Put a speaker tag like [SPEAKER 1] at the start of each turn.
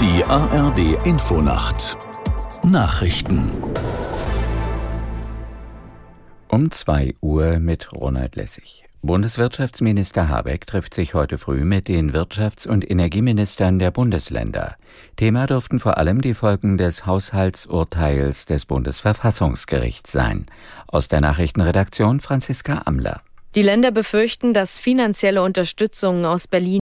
[SPEAKER 1] Die ARD Infonacht Nachrichten
[SPEAKER 2] um 2 Uhr mit Ronald Lessig. Bundeswirtschaftsminister Habeck trifft sich heute früh mit den Wirtschafts- und Energieministern der Bundesländer. Thema dürften vor allem die Folgen des Haushaltsurteils des Bundesverfassungsgerichts sein. Aus der Nachrichtenredaktion Franziska Amler.
[SPEAKER 3] Die Länder befürchten, dass finanzielle Unterstützung aus Berlin